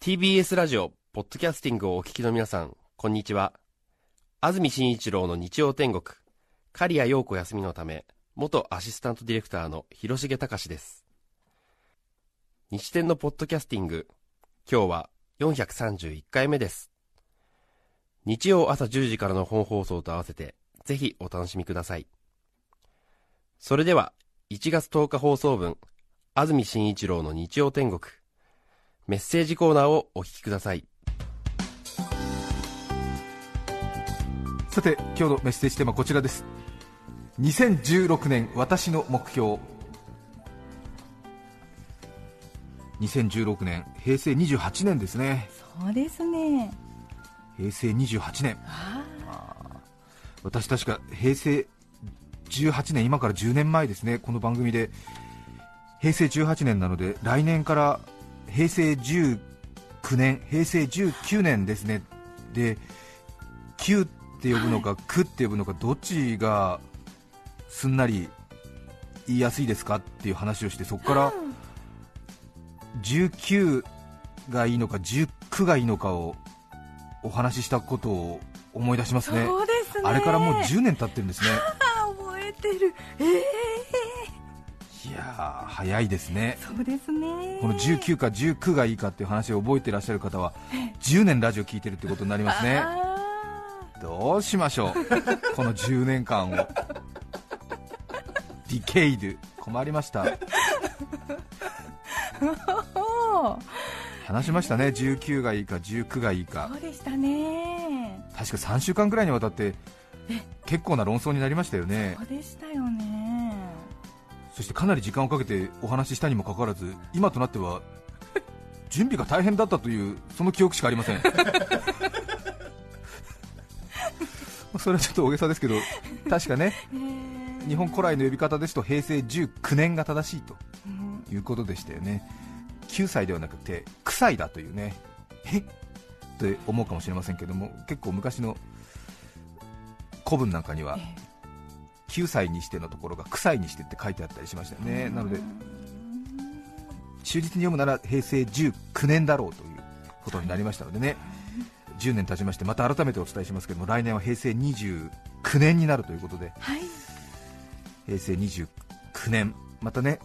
TBS ラジオポッドキャスティングをお聞きの皆さんこんにちは。安住紳一郎の日曜天国。刈谷陽子休みのため元アシスタントディレクターの広重隆です。日天のポッドキャスティング。今日は431回目です。日曜朝10時からの本放送と合わせてぜひお楽しみください。それでは1月10日放送分安住紳一郎の日曜天国メッセージコーナーをお聞きください。さて今日のメッセージテーマはこちらです。2016年私の目標。2016年平成28年ですね。そうですね。平成28年。私確か平成18年今から10年前ですね。この番組で平成18年なので来年から平成19年平成19年ですね。で9って呼ぶのか、9って呼ぶのかどっちがすんなり言いやすいですか？っていう話をしてそこから19がいいのか19がいいのかをお話ししたことを思い出しますね。すね。あれからもう10年経ってるんですねてる。ええいやー早いですね。そうですね。この19か19がいいかっていう話を覚えていらっしゃる方は10年ラジオ聞いてるってことになりますね。あどうしましょう。この10年間を。ディケイド困りました。話しましたね。19がいいか19がいいか。そうでしたね。確か3週間くらいにわたって結構な論争になりましたよね。そうでしたよね。そしてかなり時間をかけてお話ししたにもかかわらず今となっては準備が大変だったというその記憶しかありません。それはちょっと大げさですけど確かねえー。日本古来の呼び方ですと平成19年が正しいとうん。いうことでしたよね。9歳ではなくて臭いだというねえって思うかもしれませんけども結構昔の古文なんかにはえ9歳にしてのところが臭いにしてって書いてあったりしましたよね。なので忠実に読むなら平成19年だろうということになりましたのでね。10年経ちましてまた改めてお伝えしますけども来年は平成29年になるということではい。平成29年。またね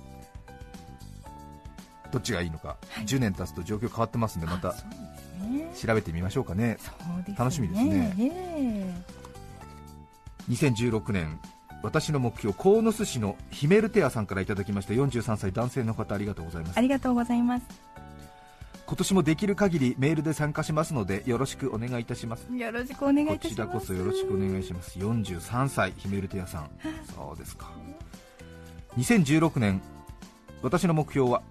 どっちがいいのか、はい。10年経つと状況変わってますんでまた調べてみましょうかね。ね。楽しみですね。え2016年私の目標鴻巣市のヒメルテアさんからいただきました43歳男性の方ありがとうございます。えありがとうございます。今年もできる限りメールで参加しますのでよろしくお願いいたします。よろしくお願いいこたします。ちらこそよろしくお願いします。43歳ヒメルテアさん。そうですか。2016年私の目標は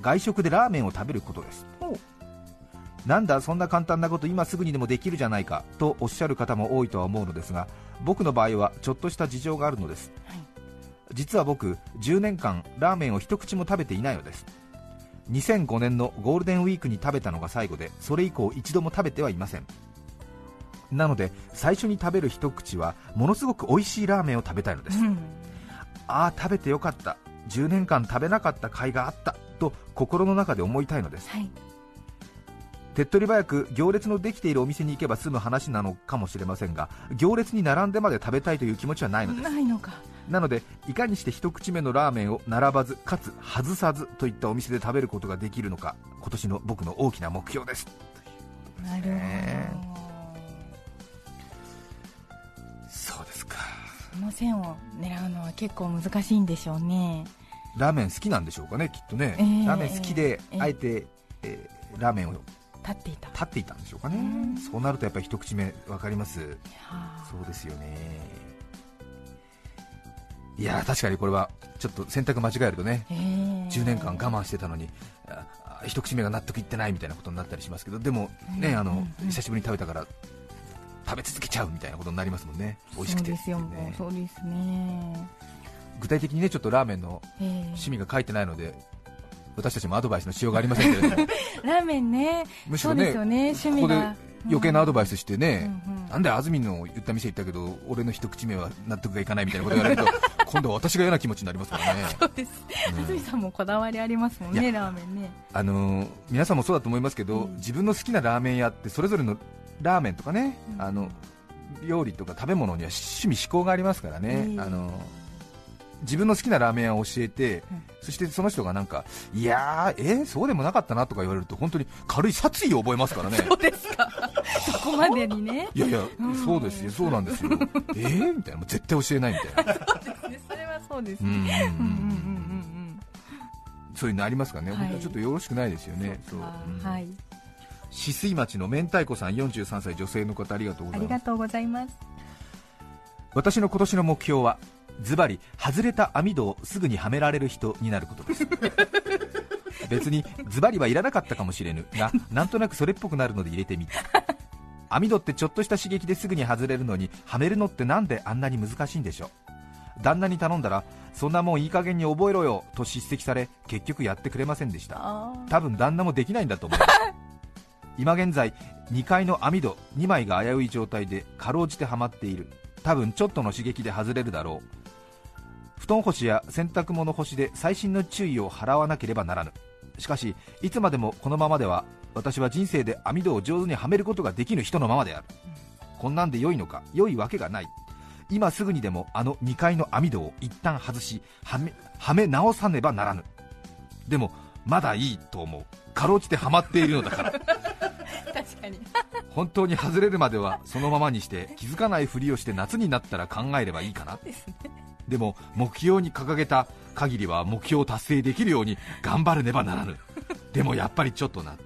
外食でラーメンを食べることです。おなんだそんな簡単なこと今すぐにでもできるじゃないかとおっしゃる方も多いとは思うのですが僕の場合はちょっとした事情があるのです。はい。実は僕10年間ラーメンを一口も食べていないのです。2005年のゴールデンウィークに食べたのが最後でそれ以降一度も食べてはいません。なので最初に食べる一口はものすごく美味しいラーメンを食べたいのです。うん。ああ食べてよかった。10年間食べなかった甲斐があった。と心の中で思いたいのです。はい手っ取り早く行列のできているお店に行けば済む話なのかもしれませんが行列に並んでまで食べたいという気持ちはないのです。ないのか。なのでいかにして一口目のラーメンを並ばずかつ外さずといったお店で食べることができるのか今年の僕の大きな目標です。なるほど、ねそうですか。その線を狙うのは結構難しいんでしょうね。ラーメン好きなんでしょうかねきっとね、えーラーメン好きで、えーあえて、えーラーメンを立っていた。立っていたんでしょうかね。うん。そうなるとやっぱり一口目分かります。はあそうですよね。いやー確かにこれはちょっと選択間違えるとねえー10年間我慢してたのに一口目が納得いってないみたいなことになったりしますけどでもね、うんあの久しぶりに食べたから食べ続けちゃうみたいなことになりますもんね。美味しくて。そうですよ、ね。そうですね、具体的にねちょっとラーメンのえー趣味が書いてないので私たちもアドバイスのしようがありませんけれども。ラーメンね。むしろそうですよね。ここで余計なアドバイスしてね、うんうん。なんで安住の言った店行ったけど俺の一口目は納得がいかないみたいなこと言われると 今度は私が嫌な気持ちになりますからね。そうです、うん。安住さんもこだわりありますもんいねラーメンね。あのー皆さんもそうだと思いますけど、うん。自分の好きなラーメン屋ってそれぞれのラーメンとかね、うん。あの料理とか食べ物には趣味嗜好がありますからね、うんあのー自分の好きなラーメン屋を教えて、うん。そしてその人がなんかいやーえーそうでもなかったなとか言われると本当に軽い殺意を覚えますからね。そうですか。そこまでにね。いやいや、うん。そうですよそうなんですよ。えーみたいな。もう絶対教えないみたいな。ねそれはそうですね。うんうんうんうんそういうのありますからね、はい。本当はちょっとよろしくないですよね、うんそう。うん。はい。止水町の明太子さん43歳女性の方ありがとうございます。ありがとうございます。私の今年の目標はズバリ外れた網戸をすぐにはめられる人になることです。別にズバリはいらなかったかもしれぬ。がなんとなくそれっぽくなるので入れてみた。網戸ってちょっとした刺激ですぐに外れるのにはめるのってなんであんなに難しいんでしょう。旦那に頼んだらそんなもんいい加減に覚えろよと叱責され結局やってくれませんでした。多分旦那もできないんだと思います今現在2階の網戸2枚が危うい状態でかろうじてはまっている。多分ちょっとの刺激で外れるだろう布団干しや洗濯物干しで細心の注意を払わなければならぬ。しかしいつまでもこのままでは私は人生で網戸を上手にはめることができぬ人のままである、こんなんで良いのか良いわけがない。今すぐにでもあの2階の網戸を一旦外しはめはめ直さねばならぬ。でもまだいいと思う。かろうじてはまっているのだから。確かに。本当に外れるまではそのままにして気づかないふりをして夏になったら考えればいいかな。ですねでも目標に掲げた限りは目標を達成できるように頑張るねばならぬ。でもやっぱりちょっとな。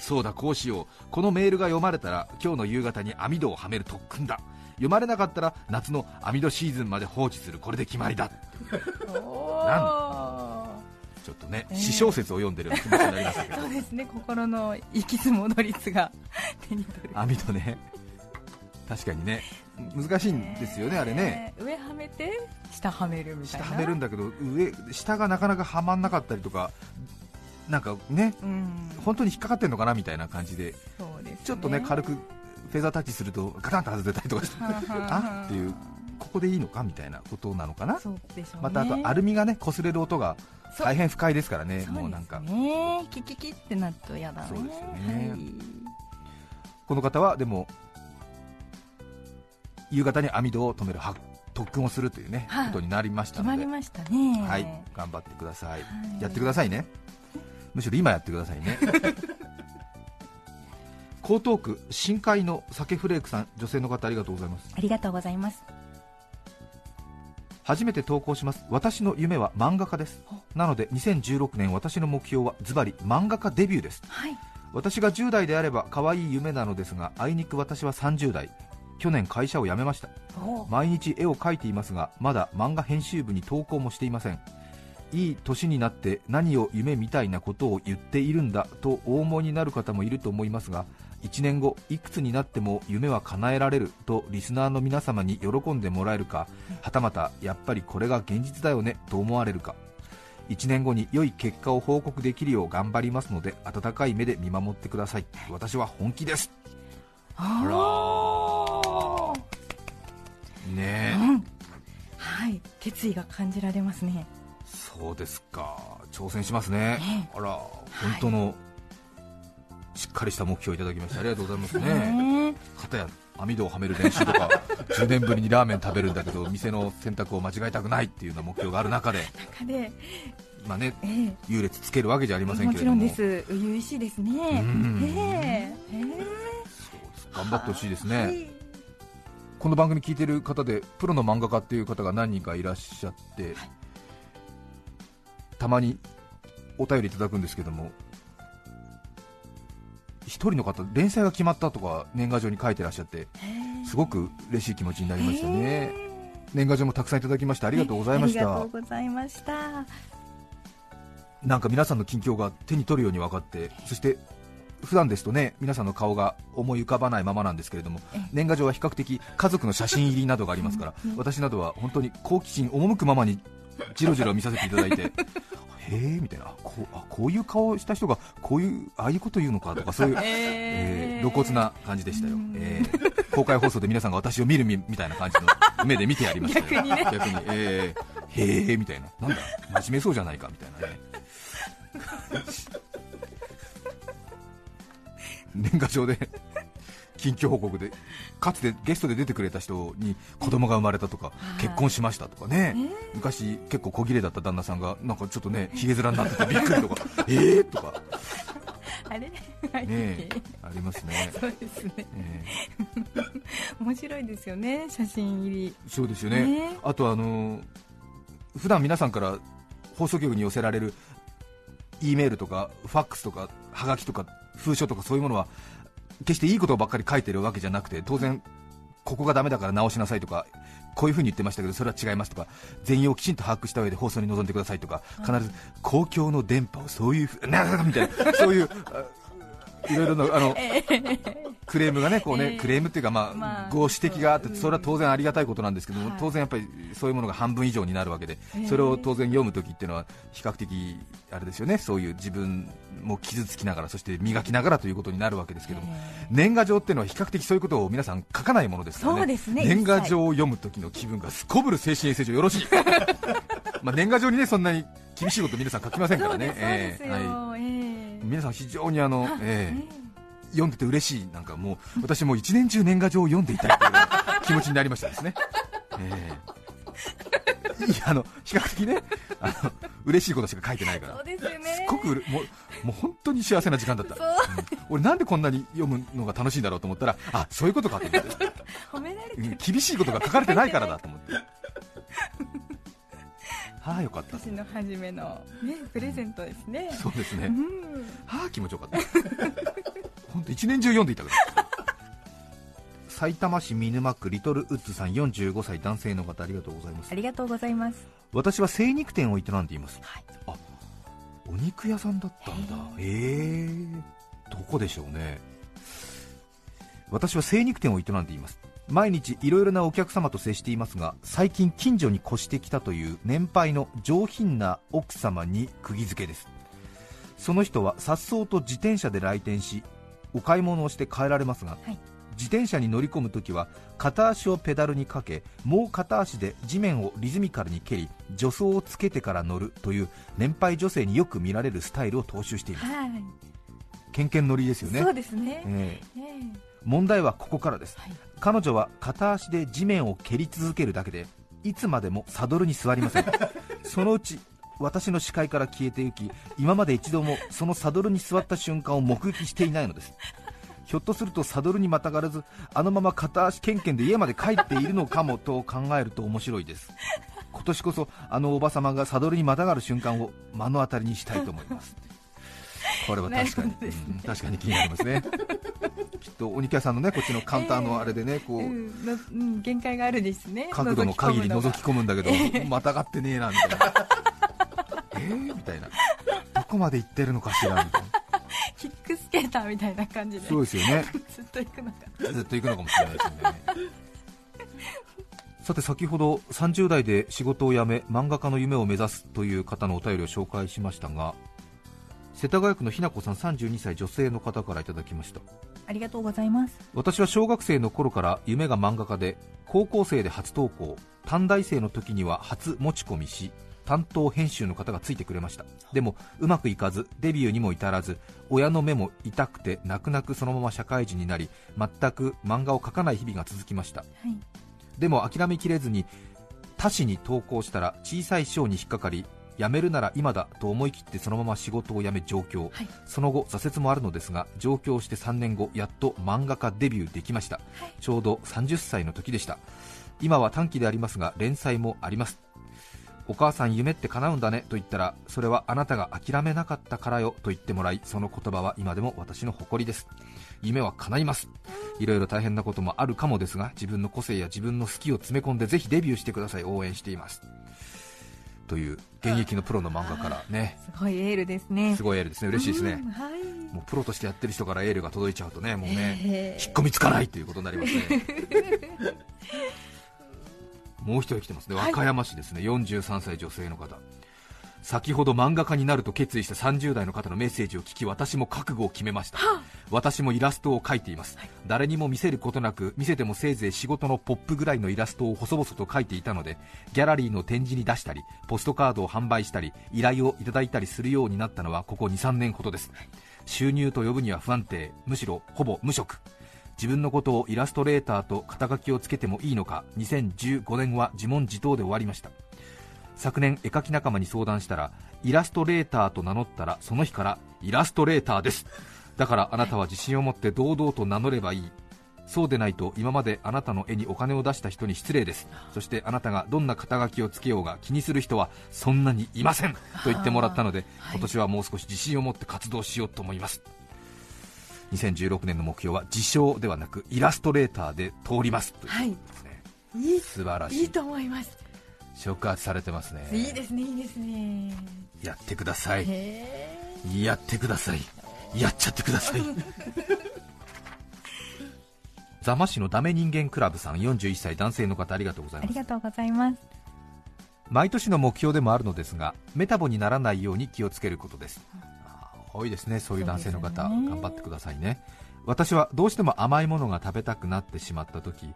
そうだこうしよう。このメールが読まれたら今日の夕方に網戸をはめる特訓だ。読まれなかったら夏の網戸シーズンまで放置する。これで決まりだ。おちょっとね、え。ー詩小説を読んでる気持ちになりましたけど。ーそうですね。心の行きつ戻りつが手に取る。網戸ね。確かにね難しいんですよね、あれね。上はめて下はめるみたいな。下はめるんだけど上下がなかなかはまんなかったりとかなんかねうん。本当に引っかかってんのかなみたいな感じで。そうですね。ちょっとね軽くフェザータッチするとガタンと外れたりとかしてあっていうここでいいのかみたいなことなのかな。そうでしょうね。またあとアルミがね擦れる音が大変不快ですからね。もうなんか。キキキってなると嫌だね。そうですよね。はい。この方はでも夕方に網戸を止めるは特訓をするというね、はい。ことになりましたので。りましたね。はい。頑張ってください、はい。やってくださいね。むしろ今やってくださいね。江東区深海の酒フレークさん女性の方ありがとうございます。ありがとうございます。初めて投稿します。私の夢は漫画家です。なので2016年私の目標はズバリ漫画家デビューです。はい。私が10代であれば可愛い夢なのですがあいにく私は30代去年会社を辞めました。お。毎日絵を描いていますがまだ漫画編集部に投稿もしていません。いい年になって何を夢みたいなことを言っているんだとお思いになる方もいると思いますが1年後いくつになっても夢は叶えられるとリスナーの皆様に喜んでもらえるかはたまたやっぱりこれが現実だよねと思われるか。1年後に良い結果を報告できるよう頑張りますので温かい目で見守ってください。私は本気です。あね。えうん。はい。決意が感じられますね。そうですか。挑戦しますね。ねあら本当のしっかりした目標いただきましてありがとうございますね。ね片や網戸をはめる練習とか 10年ぶりにラーメン食べるんだけど店の選択を間違えたくないっていうような目標がある中で中で、まあねええ。優劣つけるわけじゃありませんもけれども。ちろんです。初々しいですね。ん。え。ええ。そうです。頑張ってほしいですね、はいこの番組聞いてる方でプロの漫画家っていう方が何人かいらっしゃって、たまにお便りいただくんですけども一人の方連載が決まったとか年賀状に書いてらっしゃってすごく嬉しい気持ちになりましたね。年賀状もたくさんいただきましてありがとうございましありがたとうございました。なんか皆さんの近況が手に取るように分かってそして普段ですとね皆さんの顔が思い浮かばないままなんですけれどもえ年賀状は比較的家族の写真入りなどがありますからうん私などは本当に好奇心赴くままにじろじろ見させていただいて へへえみたいなこうあこういう顔した人がこういうああいうこと言うのかとかそういう、えー、露骨な感じでしたよ、えー、公開放送で皆さんが私を見るみみたいな感じの目で見てやりましたよ。逆にね。逆に、えー、へえみたいな。なんだ真面目そうじゃないかみたいなね 年賀状で 近況報告でかつてゲストで出てくれた人に子供が生まれたとか、結婚しましたとかね、昔結構小切れだった旦那さんがなんかちょっとね ひげ面になっててびっくりとか えーとか。あれ？ねありますね。そうですね、えー、面白いですよね写真入り。そうですよね、ね、あとあの普段皆さんから放送局に寄せられる E メールとかファックスとかはがきとか風書とかそういうものは決していいことばっかり書いてるわけじゃなくて当然ここがダメだから直しなさいとかこういうふうに言ってましたけどそれは違いますとか全容をきちんと把握した上で放送に臨んでくださいとか必ず公共の電波をそういうふうなみたいなそういういろいろのあのクレームがねこうね、クレームっていうかまあご指摘があってそれは当然ありがたいことなんですけども、当然やっぱりそういうものが半分以上になるわけで、それを当然読むときっていうのは比較的あれですよねそういう自分も傷つきながらそして磨きながらということになるわけですけども、年賀状っていうのは比較的そういうことを皆さん書かないものですからね。年賀状を読む時の気分がすこぶる精神衛生上よろしい。まあ年賀状にねそんなに厳しいこと皆さん書きませんからね。えー、はい、えー、皆さん非常にあの、えー読んでて嬉しい、なんかもう私も一年中年賀状を読んでいたいという気持ちになりましたですね。えー、いやあの比較的ねあの嬉しいことしか書いてないから、すよね、ごくもうもう本当に幸せな時間だった、う。ん、俺、なんでこんなに読むのが楽しいんだろうと思ったら、あそういうことかと思って、褒められて厳しいことが書かれてないからだと思って。はあよかった。私の初めの、ね、プレゼントですね、そうですね、うん、はあ気持ちよかった。本当一年中読んでいたから。埼玉市見沼区リトルウッズさん45歳男性の方ありがとうございます。ありがとうございます。私は精肉店を営んでいます、はい、あお肉屋さんだったんだ。へえどこでしょうね。私は精肉店を営んでいます毎日いろいろなお客様と接していますが最近近所に越してきたという年配の上品な奥様に釘付けです。その人はさっそうと自転車で来店しお買い物をして帰られますが、はい、自転車に乗り込むときは片足をペダルにかけもう片足で地面をリズミカルに蹴り助走をつけてから乗るという年配女性によく見られるスタイルを踏襲しています、はい、ケンケン乗りですよね。そうですね、えー、えー、問題はここからです、はい、彼女は片足で地面を蹴り続けるだけでいつまでもサドルに座りません。そのうち私の視界から消えてゆき今まで一度もそのサドルに座った瞬間を目撃していないのです。ひょっとするとサドルにまたがらずあのまま片足けんけんで家まで帰っているのかもと考えると面白いです。今年こそあのおばさまがサドルにまたがる瞬間を目の当たりにしたいと思います。これは確かに、ね。うん、確かに気になりますねとお肉屋さんのねこっちのカウンターのあれでね、こう、うん、限界があるですね。角度の限り覗き込むんだけど、またがってねえなみたいな。えーみたいな。どこまで行ってるのかしらみたいな。キックスケーターみたいな感じで。そうですよね。ずっと行くのか。ずっと行くのかもしれないですよね。さて先ほど30代で仕事を辞め漫画家の夢を目指すという方のお便りを紹介しましたが世田谷区のひなこさん32歳女性の方からいただきました。ありがとうございます。私は小学生の頃から夢が漫画家で高校生で初登校。短大生の時には初持ち込みし担当編集の方がついてくれました。でもうまくいかずデビューにも至らず親の目も痛くて泣く泣くそのまま社会人になり全く漫画を描かない日々が続きました、はい、でも諦めきれずに他市に投稿したら小さい賞に引っかかり辞めるなら今だと思い切ってそのまま仕事を辞め上京、はい、その後挫折もあるのですが上京して3年後やっと漫画家デビューできました、はい、ちょうど30歳の時でした。今は短期でありますが連載もあります。お母さん夢って叶うんだねと言ったらそれはあなたが諦めなかったからよと言ってもらいその言葉は今でも私の誇りです。夢は叶います。いろいろ大変なこともあるかもですが自分の個性や自分の好きを詰め込んでぜひデビューしてください。応援していますという現役のプロの漫画からね。すごいエールですね。すごいエールですね。嬉しいですね、はい、もうプロとしてやってる人からエールが届いちゃうとねもうね、えー、引っ込みつかないということになりますね。もう一人来てますね、和歌山市ですね、43歳女性の方先ほど漫画家になると決意した30代の方のメッセージを聞き私も覚悟を決めました。私もイラストを描いています、誰にも見せることなく見せてもせいぜい仕事のポップぐらいのイラストを細々と描いていたのでギャラリーの展示に出したりポストカードを販売したり依頼をいただいたりするようになったのはここ23年ほどです。収入と呼ぶには不安定むしろほぼ無職。自分のことをイラストレーターと肩書きをつけてもいいのか2015年は自問自答で終わりました昨年絵描き仲間に相談したらイラストレーターと名乗ったらその日からイラストレーターです。だからあなたは自信を持って堂々と名乗ればいい。そうでないと今まであなたの絵にお金を出した人に失礼です。そしてあなたがどんな肩書きをつけようが気にする人はそんなにいません。と言ってもらったので、今年はもう少し自信を持って活動しようと思います。2016年の目標は自称ではなくイラストレーターで通ります。という、ね、はい、いい素晴らしい。いいと思います触発されてますね。いいですねいいですね。やってください。やってください。やっちゃってください。座間市のダメ人間クラブさん41歳男性の方ありがとうございます。ありがとうございます。毎年の目標でもあるのですがメタボにならないように気をつけることです、多いですね。そういう男性の方、ね、頑張ってくださいね。私はどうしても甘いものが食べたくなってしまった時、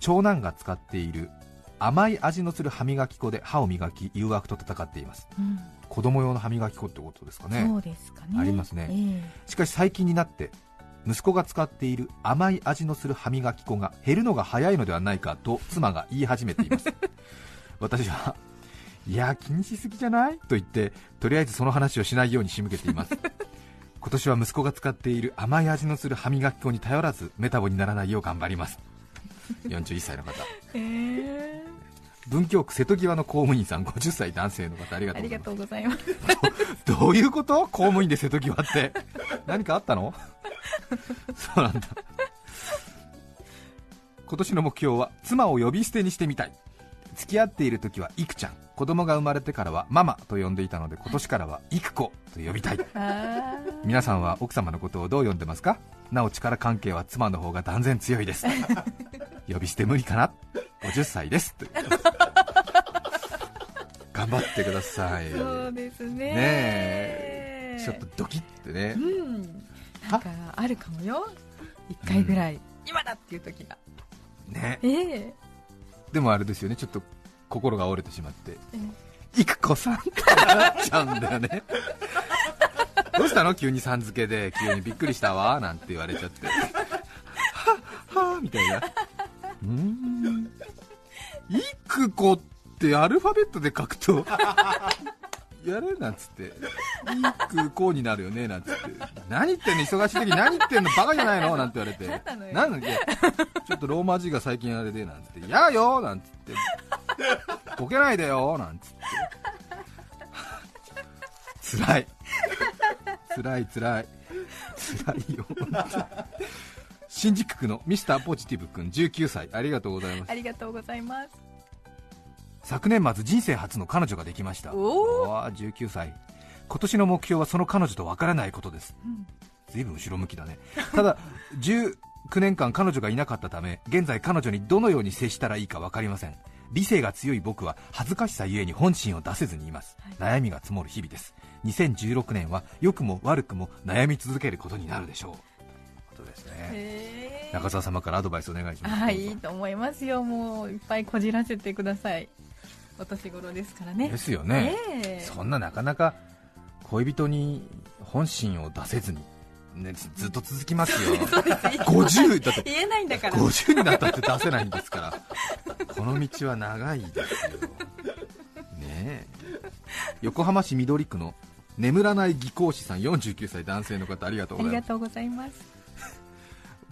長男が使っている甘い味のする歯磨き粉で歯を磨き誘惑と戦っています、うん、子供用の歯磨き粉ってことですかね。そうですかね。ありますね、えー、しかし最近になって息子が使っている甘い味のする歯磨き粉が減るのが早いのではないかと妻が言い始めています。私はいや気にしすぎじゃない？と言ってとりあえずその話をしないように仕向けています。今年は息子が使っている甘い味のする歯磨き粉に頼らずメタボにならないよう頑張ります。41歳の方、えー、文京区瀬戸際の公務員さん50歳男性の方ありがとうございます。どどういうこと？公務員で瀬戸際って。何かあったの？そうなんだ。今年の目標は妻を呼び捨てにしてみたい。付き合っている時はいくちゃん。子供が生まれてからはママと呼んでいたので今年からはいく子と呼びたい。皆さんは奥様のことをどう呼んでますか？なお力関係は妻の方が断然強いです。呼び捨て無理かな？50歳です頑張ってください。そうですね。ねちょっとドキッてね、うん、なんかあるかもよ。1回ぐらい、うん、今だっていう時が。ね。えー、でもあれですよね。ちょっと心が折れてしまって、いくこさんってなっちゃうんだよね。どうしたの？急にさん付けで。急にびっくりしたわ。なんて言われちゃって。はっはみたいな。うん。いくこってアルファベットで書くと やれなんつって、いくこうになるよねなんつって、何言ってんの、忙しい時何言ってんの、バカじゃないの？なんて言われて、なんで、ちょっとローマ字が最近あれでなんつって、やよなんつって、ボケないでよなんつって、つらい、つらいつらい、つらいよ、新宿区のミスターポジティブ君19歳。ありがとうございます。ありがとうございます昨年末人生初の彼女ができました。おお19歳。今年の目標はその彼女とわからないことです、うん、随分後ろ向きだね。ただ19年間彼女がいなかったため現在彼女にどのように接したらいいか分かりません。理性が強い僕は恥ずかしさゆえに本心を出せずにいます、はい、悩みが積もる日々です。2016年は良くも悪くも悩み続けることになるでしょう。ですね。中澤様からアドバイスお願いします。はいいいと思いますよ。もういっぱいこじらせてくださいお年頃ですからね。ですよね、えー、そんななかなか恋人に本心を出せずにね、ずっと続きますよ、50だって言えないんだから。50になったって出せないんですから。この道は長いですよ、ね横浜市緑区の眠らない技工士さん49歳男性の方ありがとうございます。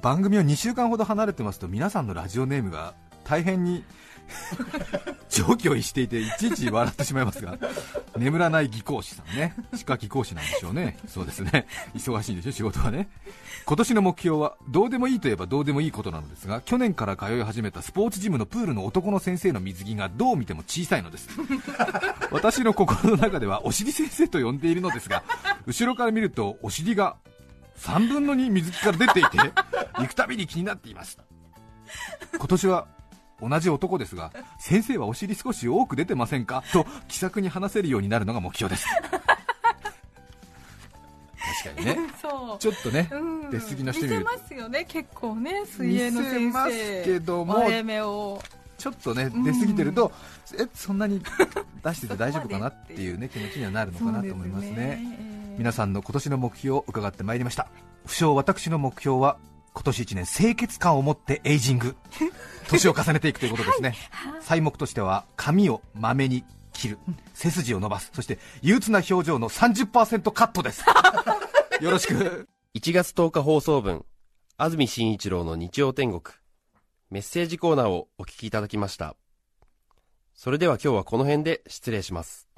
番組を2週間ほど離れてますと皆さんのラジオネームが大変に 上気を逸していていちいち笑ってしまいますが眠らない技工士さんね。歯科技工士なんでしょうね。そうですね。忙しいんでしょ仕事はね。今年の目標はどうでもいいといえばどうでもいいことなのですが去年から通い始めたスポーツジムのプールの男の先生の水着がどう見ても小さいのです。私の心の中ではお尻先生と呼んでいるのですが後ろから見るとお尻が3分の2水着から出ていて行くたびに気になっています。今年は同じ男ですが 先生はお尻少し多く出てませんか？と気さくに話せるようになるのが目標です。確かにね。そう。ちょっとね、うん。出過ぎのしてみる見せますよね結構ね水泳の先生。見せますけどもちょっとねん出過ぎてると、えそんなに 出してて大丈夫かな？っていうね気持ちにはなるのかなと思いますね。皆さんの今年の目標を伺ってまいりました不詳私の目標は今年1年清潔感を持ってエイジング年を重ねていくということですね、材目としては髪をまめに切る。背筋を伸ばす。そして憂鬱な表情の30%カットです。よろしく。1月10日放送分、安住紳一郎の日曜天国、メッセージコーナーをお聞きいただきました。それでは今日はこの辺で失礼します。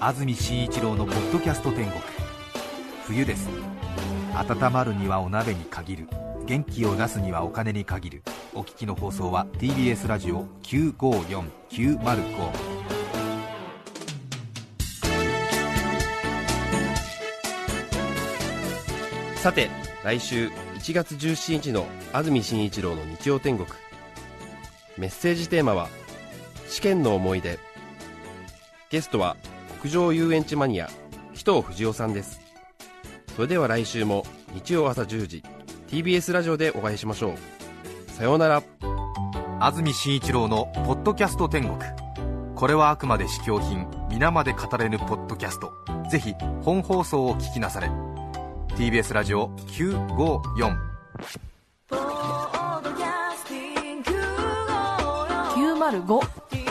安住紳一郎のポッドキャスト天国。冬です温まるにはお鍋に限る元気を出すにはお金に限るお聞きの放送は TBS ラジオ954905さて、来週1月17日の安住紳一郎の日曜天国。メッセージテーマは、試験の思い出。ゲストは、屋上遊園地マニア、紀藤藤夫さんです。それでは来週も日曜朝10時、TBS ラジオでお会いしましょう。さようなら。安住紳一郎のポッドキャスト天国。これはあくまで試供品皆まで語れぬポッドキャスト。ぜひ本放送を聞きなされ。TBS ラジオ954 905